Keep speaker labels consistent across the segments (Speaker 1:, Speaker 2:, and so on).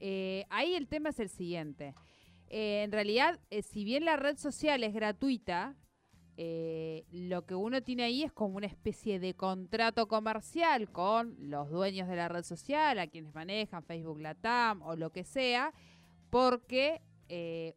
Speaker 1: Eh, ahí el tema es el siguiente. Eh, en realidad, eh, si bien la red social es gratuita, lo que uno tiene ahí es como una especie de contrato comercial con los dueños de la red social, a quienes manejan Facebook Latam o lo que sea, porque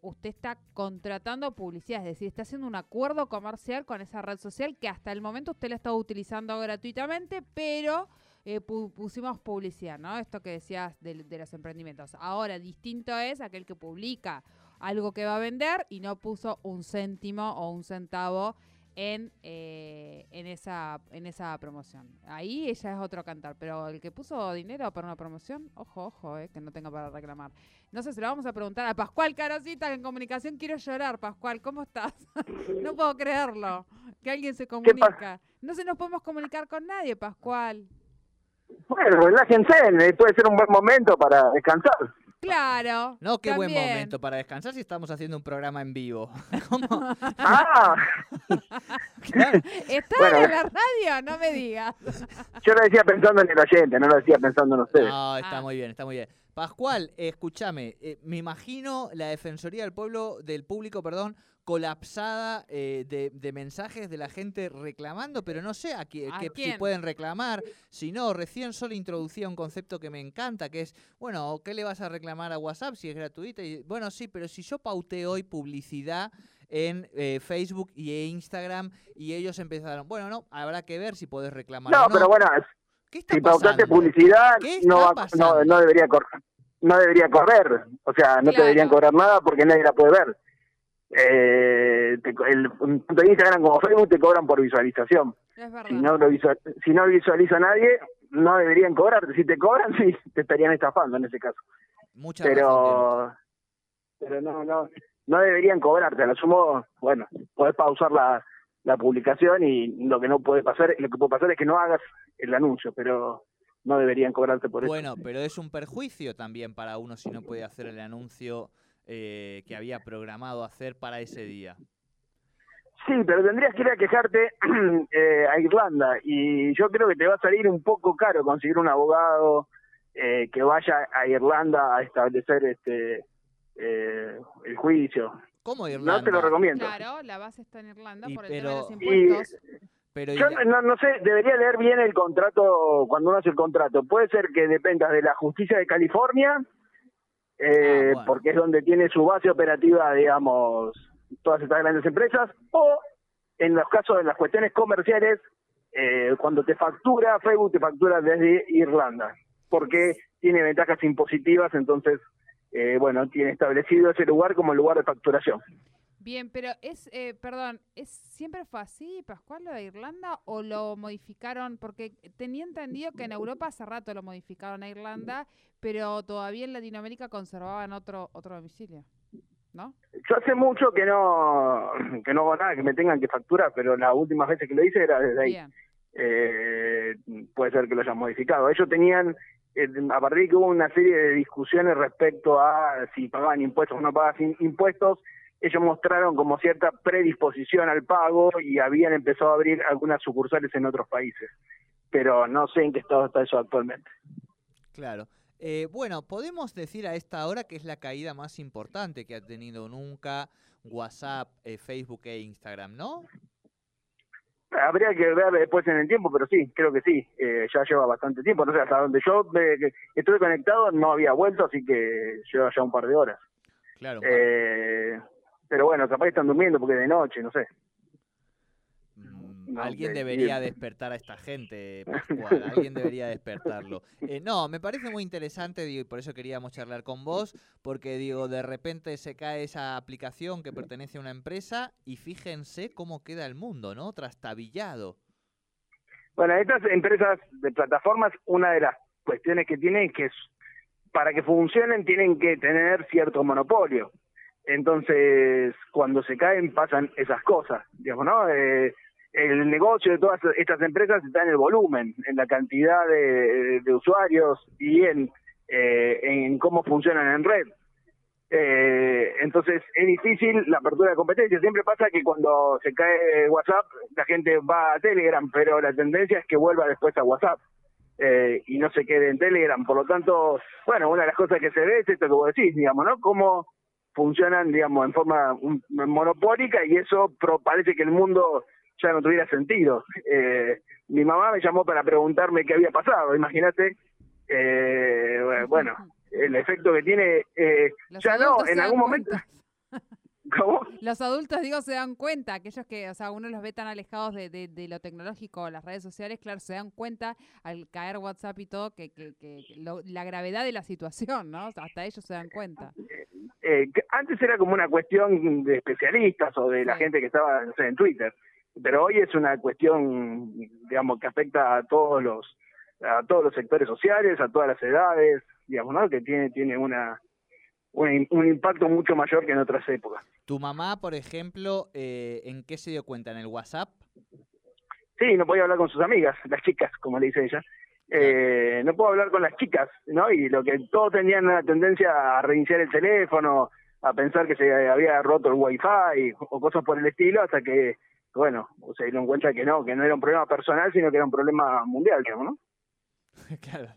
Speaker 1: usted está contratando publicidad, es decir, está haciendo un acuerdo comercial con esa red social que hasta el momento usted la está utilizando gratuitamente, pero eh, pu- pusimos publicidad, ¿no? Esto que decías de, de los emprendimientos. Ahora, distinto es aquel que publica algo que va a vender y no puso un céntimo o un centavo en, eh, en, esa, en esa promoción. Ahí ella es otro cantar, pero el que puso dinero para una promoción, ojo, ojo, eh, que no tenga para reclamar. No sé, se lo vamos a preguntar a Pascual Carosita en comunicación. Quiero llorar, Pascual, ¿cómo estás? no puedo creerlo, que alguien se comunica. No se nos podemos comunicar con nadie, Pascual.
Speaker 2: Bueno, relájense, eh, puede ser un buen momento para descansar.
Speaker 1: Claro.
Speaker 3: No, qué buen momento para descansar si estamos haciendo un programa en vivo. ¿Cómo?
Speaker 2: Ah,
Speaker 3: Claro.
Speaker 1: ¿Estás
Speaker 2: Bueno.
Speaker 1: en la radio? No me digas.
Speaker 2: yo lo decía pensando en el oyente, no lo decía pensando en ustedes.
Speaker 3: No, está
Speaker 1: Ah.
Speaker 3: muy bien, está muy bien. Pascual, escúchame, eh, me imagino la Defensoría del Pueblo, del Público, perdón, colapsada eh, de, de mensajes de la gente reclamando, pero no sé a, qui-
Speaker 1: ¿A
Speaker 3: qué- si
Speaker 1: quién?
Speaker 3: pueden reclamar. Si no, recién solo introducía un concepto que me encanta, que es, bueno, ¿qué le vas a reclamar a WhatsApp si es gratuita? Y, bueno, sí, pero si yo pauté hoy publicidad en eh, Facebook y e Instagram y ellos empezaron, bueno, no, habrá que ver si podés reclamar.
Speaker 2: No,
Speaker 3: o
Speaker 2: pero bueno,
Speaker 3: ¿Qué está
Speaker 2: si pautaste publicidad,
Speaker 3: ¿Qué
Speaker 2: no, no, no debería correr. No debería correr, o sea, no te deberían cobrar nada porque nadie la puede ver. Eh, te el, tanto Instagram como Facebook te cobran por visualización.
Speaker 1: Es.
Speaker 2: Si no, lo visual- si no visualiza nadie, no deberían cobrarte. Si te cobran, sí, te estarían estafando en ese caso.
Speaker 3: Razón
Speaker 2: pero pero no no no deberían cobrarte a lo sumo bueno podés pausar la, la publicación y lo que no puede pasar lo que puede pasar es que no hagas el anuncio pero no deberían cobrarte por eso
Speaker 3: Bueno, pero es un perjuicio también para uno si no puede hacer el anuncio eh, que había programado hacer para ese día.
Speaker 2: sí pero tendrías que ir a quejarte eh, a Irlanda y yo creo que te va a salir un poco caro conseguir un abogado eh, que vaya a Irlanda a establecer este eh, el juicio
Speaker 3: ¿Cómo Irlanda?
Speaker 2: no te lo recomiendo
Speaker 1: Claro, la base está en Irlanda
Speaker 3: Y
Speaker 1: por el tema de los
Speaker 3: pero-
Speaker 1: impuestos.
Speaker 3: Pero y
Speaker 2: Yo
Speaker 3: la-
Speaker 2: no, no sé, debería leer bien el contrato cuando uno hace el contrato. Puede ser que dependa de la justicia de California, eh,
Speaker 3: Ah, bueno.
Speaker 2: porque es donde tiene su base operativa, digamos, todas estas grandes empresas, o en los casos de las cuestiones comerciales, eh, cuando te factura, Facebook te factura desde Irlanda, porque tiene ventajas impositivas, entonces, eh, bueno, tiene establecido ese lugar como lugar de facturación.
Speaker 1: Bien, pero es, eh, perdón, ¿es siempre fue así, Pascual, lo de Irlanda o lo modificaron? Porque tenía entendido que en Europa hace rato lo modificaron a Irlanda, pero todavía en Latinoamérica conservaban otro otro domicilio, ¿no?
Speaker 2: Yo hace mucho que no que no hago nada, que me tengan que facturar, pero las últimas veces que lo hice era desde ahí.
Speaker 1: Bien,
Speaker 2: Eh, puede ser que lo hayan modificado. Ellos tenían, eh, a partir de que hubo una serie de discusiones respecto a si pagaban impuestos o no pagaban impuestos, ellos mostraron como cierta predisposición al pago y habían empezado a abrir algunas sucursales en otros países. Pero no sé en qué estado está eso actualmente.
Speaker 3: Claro. Eh, bueno, podemos decir a esta hora que es la caída más importante que ha tenido nunca WhatsApp, eh, Facebook e Instagram, ¿no?
Speaker 2: Habría que ver después en el tiempo, pero sí, creo que sí. Eh, ya lleva bastante tiempo. No sé, hasta donde yo eh, estuve conectado no había vuelto, así que lleva ya un par de horas.
Speaker 3: Claro.
Speaker 2: Eh, pero bueno, capaz están durmiendo porque es de noche, no sé.
Speaker 3: Mm,
Speaker 2: no,
Speaker 3: alguien debería despertar a esta gente, Pascual. Alguien debería despertarlo. Eh, no, me parece muy interesante, digo, y por eso queríamos charlar con vos, porque digo, de repente se cae esa aplicación que pertenece a una empresa y fíjense cómo queda el mundo, ¿no? Trastabillado.
Speaker 2: Bueno, estas empresas de plataformas, una de las cuestiones que tienen es que para que funcionen tienen que tener cierto monopolio. Entonces, cuando se caen pasan esas cosas, digamos, ¿no? Eh, el negocio de todas estas empresas está en el volumen, en la cantidad de, de usuarios y en, eh, en cómo funcionan en red. Eh, entonces es difícil la apertura de competencia. Siempre pasa que cuando se cae WhatsApp, la gente va a Telegram, pero la tendencia es que vuelva después a WhatsApp. eh, y no se quede en Telegram. Por lo tanto, bueno, una de las cosas que se ve es esto que vos decís, digamos, ¿no? Cómo funcionan, digamos, en forma monopólica y eso parece que el mundo ya no tuviera sentido. Eh, mi mamá me llamó para preguntarme qué había pasado, imagínate. Eh, bueno, el efecto que tiene, eh, ya no, en algún momento...
Speaker 1: ¿Cómo? Los adultos, digo, se dan cuenta, aquellos que, o sea, uno los ve tan alejados de, de, lo tecnológico, las redes sociales, claro, se dan cuenta al caer WhatsApp y todo que, que, que la gravedad de la situación, ¿no? hasta ellos se dan cuenta.
Speaker 2: Eh, antes era como una cuestión de especialistas o de la gente que estaba en Twitter, pero hoy es una cuestión, digamos, que afecta a todos los a todos los sectores sociales, a todas las edades, digamos, ¿no? Que tiene tiene una un, un impacto mucho mayor que en otras épocas.
Speaker 3: ¿Tu mamá, por ejemplo, eh, en qué se dio cuenta? ¿En el WhatsApp?
Speaker 2: Sí, no podía hablar con sus amigas, las chicas, como le dice ella. Eh, no puedo hablar con las chicas, ¿no? Y lo que todos tenían la tendencia a reiniciar el teléfono, a pensar que se había roto el wifi o cosas por el estilo, hasta que, bueno, se dieron cuenta que no, que no era un problema personal, sino que era un problema mundial, digamos, ¿no?
Speaker 3: claro,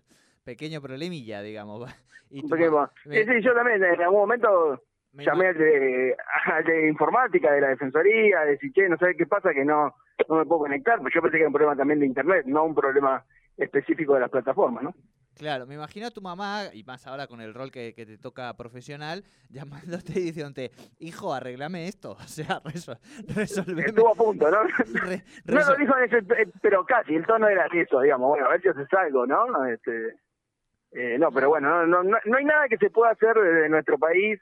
Speaker 3: pequeño problemilla, digamos.
Speaker 2: ¿Y sí, yo también en algún momento llamé al de, de, informática, de la defensoría, de decir, che, no sé qué pasa, que no, no me puedo conectar, pero yo pensé que era un problema también de internet, no un problema específico de las plataformas, ¿no?
Speaker 3: Claro, me imagino a tu mamá, y más ahora con el rol que, te toca profesional, llamándote y diciéndote, hijo, arreglame esto, o sea, resol resolveme.
Speaker 2: Estuvo a punto, ¿no? no lo dijo en ese, pero casi, el tono era eso, digamos, bueno, a ver si haces algo, ¿no? Este, eh, no, pero bueno, no, no, no hay nada que se pueda hacer desde nuestro país,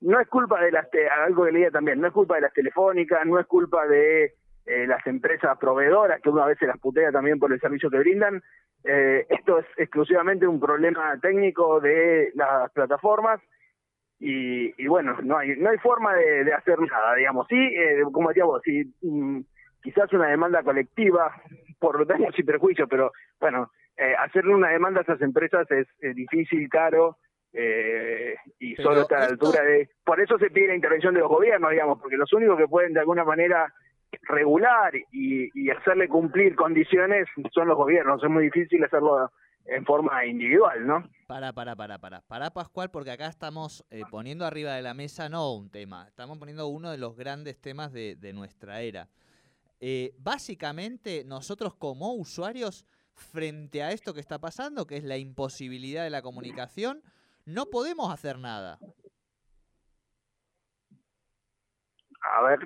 Speaker 2: no es culpa de las, algo que leía también, no es culpa de las telefónicas, no es culpa de eh, las empresas proveedoras, que una vez se las putea también por el servicio que brindan, eh, esto es exclusivamente un problema técnico de las plataformas y, y bueno, no hay no hay forma de, de hacer nada, digamos. Sí, eh, como decía vos, sí, mm, quizás una demanda colectiva por daños y perjuicios, pero bueno, eh, hacerle una demanda a esas empresas es, difícil, caro, eh, y solo está a la altura de... Por eso se pide la intervención de los gobiernos, digamos, porque los únicos que pueden de alguna manera regular y, hacerle cumplir condiciones son los gobiernos. Es muy difícil hacerlo en forma individual, ¿no?
Speaker 3: Para, para, para, para. Para, Pascual, porque acá estamos eh, poniendo arriba de la mesa no un tema, estamos poniendo uno de los grandes temas de, nuestra era. Eh, básicamente, nosotros como usuarios, frente a esto que está pasando, que es la imposibilidad de la comunicación, no podemos hacer nada.
Speaker 2: A ver,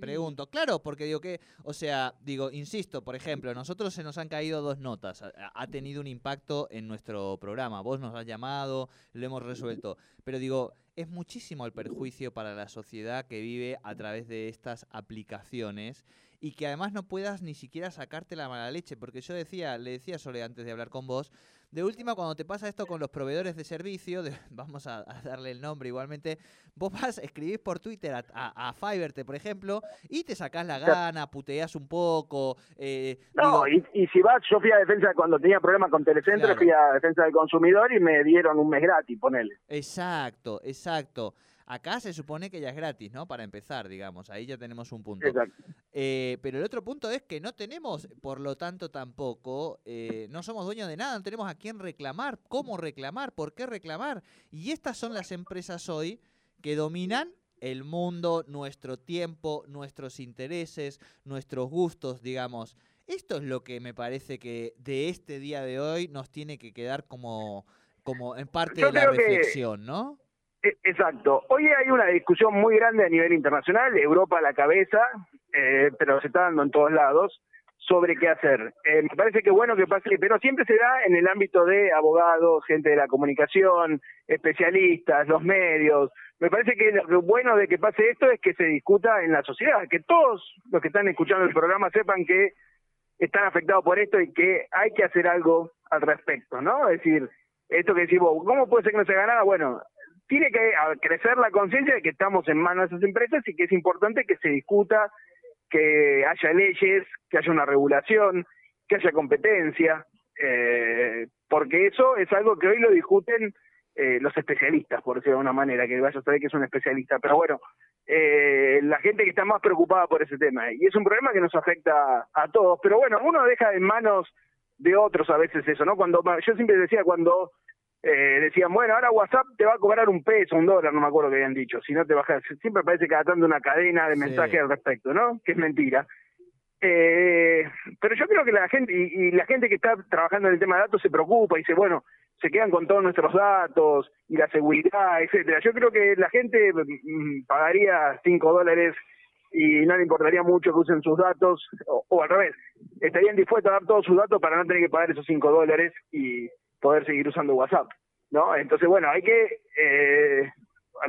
Speaker 3: Pregunto, claro, porque digo que, o sea, digo, insisto, por ejemplo, nosotros se nos han caído dos notas, ha, tenido un impacto en nuestro programa, vos nos has llamado, lo hemos resuelto, pero digo, es muchísimo el perjuicio para la sociedad que vive a través de estas aplicaciones y que además no puedas ni siquiera sacarte la mala leche, porque yo decía, le decía Sole antes de hablar con vos, de última, cuando te pasa esto con los proveedores de servicio, vamos a, darle el nombre igualmente, vos vas, escribís por Twitter a, a, por ejemplo, y te sacás la gana, puteas un poco.
Speaker 2: Eh, no, y, si vas, yo fui a defensa cuando tenía problemas con Telecentro, fui a defensa del consumidor y me dieron un mes gratis, ponele.
Speaker 3: Exacto, exacto. Acá se supone que ya es gratis, ¿no? Para empezar, digamos, ahí ya tenemos un punto. Eh, pero el otro punto es que no tenemos, por lo tanto, tampoco, eh, no somos dueños de nada, no tenemos a quién reclamar, cómo reclamar, por qué reclamar. Y estas son las empresas hoy que dominan el mundo, nuestro tiempo, nuestros intereses, nuestros gustos, digamos. Esto es lo que me parece que de este día de hoy nos tiene que quedar como, como en parte de la reflexión, ¿no?
Speaker 2: E, exacto. Hoy hay una discusión muy grande a nivel internacional, Europa a la cabeza, eh, pero se está dando en todos lados, sobre qué hacer. Eh, me parece que bueno que pase, pero siempre se da en el ámbito de abogados, gente de la comunicación, especialistas, los medios. Me parece que lo bueno de que pase esto es que se discuta en la sociedad, que todos los que están escuchando el programa sepan que están afectados por esto y que hay que hacer algo al respecto, ¿no? Es decir, esto que decimos, ¿cómo puede ser que no se haga nada? Bueno, tiene que crecer la conciencia de que estamos en manos de esas empresas y que es importante que se discuta, que haya leyes, que haya una regulación, que haya competencia, eh, porque eso es algo que hoy lo discuten eh, los especialistas, por decirlo de alguna manera, que vaya a saber que es un especialista, pero bueno, eh, la gente que está más preocupada por ese tema, y es un problema que nos afecta a todos, pero bueno, uno deja en manos de otros a veces eso, ¿no? Cuando yo siempre decía cuando eh, decían, bueno, ahora WhatsApp te va a cobrar un peso, un dólar, no me acuerdo que habían dicho, si no te bajas, siempre parece que tanto una cadena de mensajes al respecto, ¿no? Que es mentira. Eh, pero yo creo que la gente, y, la gente que está trabajando en el tema de datos se preocupa y dice, bueno, se quedan con todos nuestros datos y la seguridad, etcétera. Yo creo que la gente mm, pagaría 5 dólares y no le importaría mucho que usen sus datos, o, al revés, estarían dispuestos a dar todos sus datos para no tener que pagar esos 5 dólares y poder seguir usando WhatsApp, ¿no? Entonces, bueno, hay que, eh,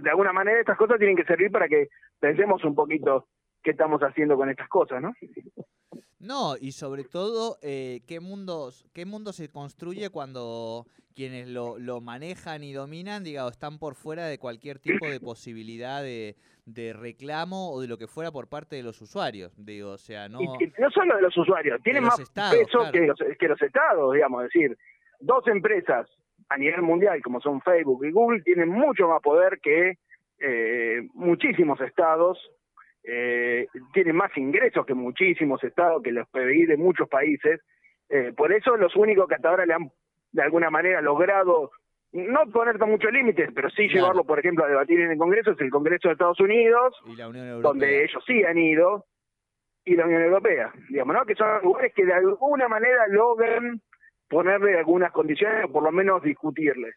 Speaker 2: de alguna manera estas cosas tienen que servir para que pensemos un poquito qué estamos haciendo con estas cosas, ¿no?
Speaker 3: No, y sobre todo, eh, ¿qué, mundos, ¿qué mundo se construye cuando quienes lo, lo manejan y dominan, digamos, están por fuera de cualquier tipo de posibilidad de, de reclamo o de lo que fuera por parte de los usuarios? Digo, o sea, no...
Speaker 2: no solo de los usuarios, tienen más peso que, los, que los estados, digamos, es decir, dos empresas a nivel mundial como son Facebook y Google tienen mucho más poder que eh, muchísimos estados eh, tienen más ingresos que muchísimos estados, que los PBI de muchos países. Eh, por eso los únicos que hasta ahora le han, de alguna manera, logrado no poner muchos límites, pero sí llevarlo, por ejemplo, a debatir en el Congreso, es el Congreso de Estados Unidos, donde ellos sí han ido, y la Unión Europea, digamos, ¿no? Que son lugares que de alguna manera logran ponerle algunas condiciones o por lo menos discutirle.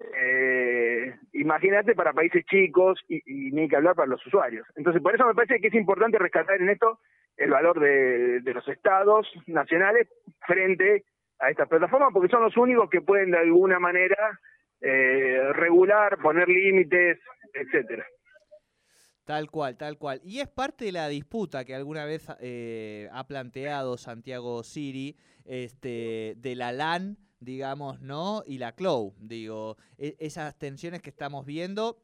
Speaker 2: Eh, imagínate para países chicos y, ni que hablar para los usuarios. Entonces, por eso me parece que es importante rescatar en esto el valor de, los estados nacionales frente a estas plataformas, porque son los únicos que pueden de alguna manera eh, regular, poner límites, etcétera.
Speaker 3: Tal cual, tal cual. Y es parte de la disputa que alguna vez eh, ha planteado Santiago Siri, este, de la LAN digamos, ¿no? Y la CLOW, digo, e, esas tensiones que estamos viendo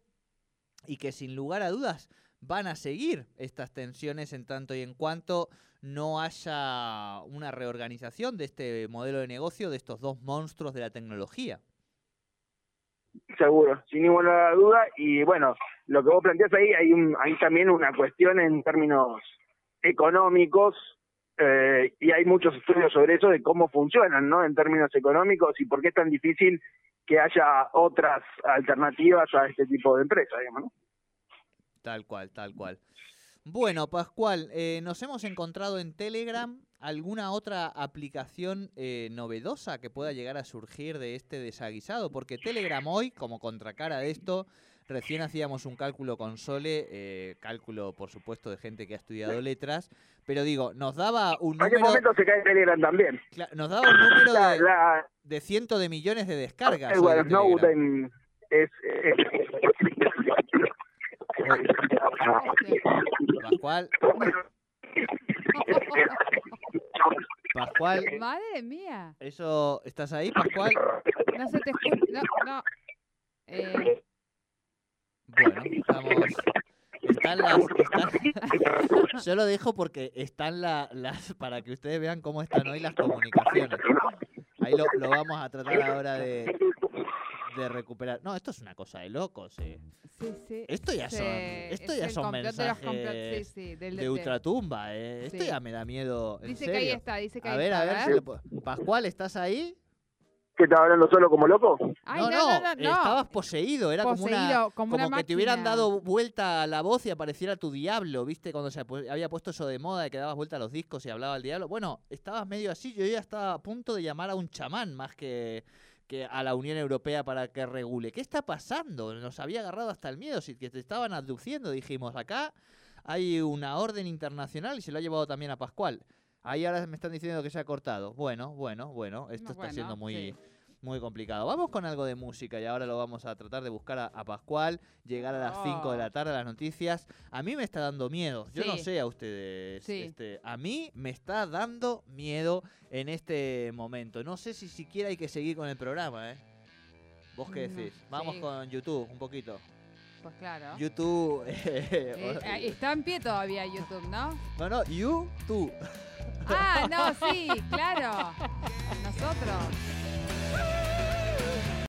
Speaker 3: y que sin lugar a dudas van a seguir estas tensiones en tanto y en cuanto no haya una reorganización de este modelo de negocio de estos dos monstruos de la tecnología.
Speaker 2: Seguro, sin ninguna duda. Y bueno, lo que vos planteás ahí, hay, un, hay también una cuestión en términos económicos eh, y hay muchos estudios sobre eso de cómo funcionan, ¿no? En términos económicos y por qué es tan difícil que haya otras alternativas a este tipo de empresas, digamos, ¿no?
Speaker 3: Tal cual, tal cual. Bueno, Pascual, eh, nos hemos encontrado en Telegram alguna otra aplicación eh, novedosa que pueda llegar a surgir de este desaguisado, porque Telegram hoy, como contracara de esto, Recién hacíamos un cálculo con Sole, eh, cálculo por supuesto de gente que ha estudiado letras, pero digo, nos daba un número...
Speaker 2: ¿A qué momento se cae Telegram también?
Speaker 3: Nos daba un número de, cientos de millones de descargas.
Speaker 2: El es...
Speaker 3: Pascual. Pascual.
Speaker 1: Madre mía.
Speaker 3: Eso, ¿estás ahí, Pascual?
Speaker 1: No se te escucha. No, no. Eh,
Speaker 3: bueno, estamos... Están las, yo lo dejo porque están las, para que ustedes vean cómo están hoy las comunicaciones. Ahí lo, lo vamos a tratar ahora de, de recuperar. No, esto es una cosa de locos, eh.
Speaker 1: Sí, sí.
Speaker 3: Esto ya son, esto ya son mensajes de, ultratumba, eh. Esto ya me da miedo.
Speaker 1: dice que ahí está, dice que
Speaker 3: a
Speaker 1: ahí
Speaker 3: ver,
Speaker 1: está.
Speaker 3: A ver, Pascual, ¿estás ahí?
Speaker 2: ¿Que estaba hablando solo como loco?
Speaker 3: no, no, estabas poseído, era como una como, que te hubieran dado vuelta a la voz y apareciera tu diablo, ¿viste? Cuando se había puesto eso de moda de que dabas vuelta a los discos y hablaba el diablo. Bueno, estabas medio así, yo ya estaba a punto de llamar a un chamán más que, que a la Unión Europea para que regule. ¿Qué está pasando? Nos había agarrado hasta el miedo, si que te estaban abduciendo, dijimos, acá hay una orden internacional y se lo ha llevado también a Pascual. Ahí ahora me están diciendo que se ha cortado. Bueno, bueno, bueno, esto está siendo muy, muy complicado. Vamos con algo de música y ahora lo vamos a tratar de buscar a, Pascual, llegar a las 5 de la tarde a las noticias. A mí me está dando miedo. Yo no sé a ustedes. Este, a mí me está dando miedo en este momento. No sé si siquiera hay que seguir con el programa, ¿eh? ¿Vos qué decís? Vamos con YouTube un poquito.
Speaker 1: Pues claro.
Speaker 3: YouTube.
Speaker 1: Eh, está en pie todavía YouTube, ¿no?
Speaker 3: No, no, YouTube.
Speaker 1: Ah, no, sí, claro. Nosotros.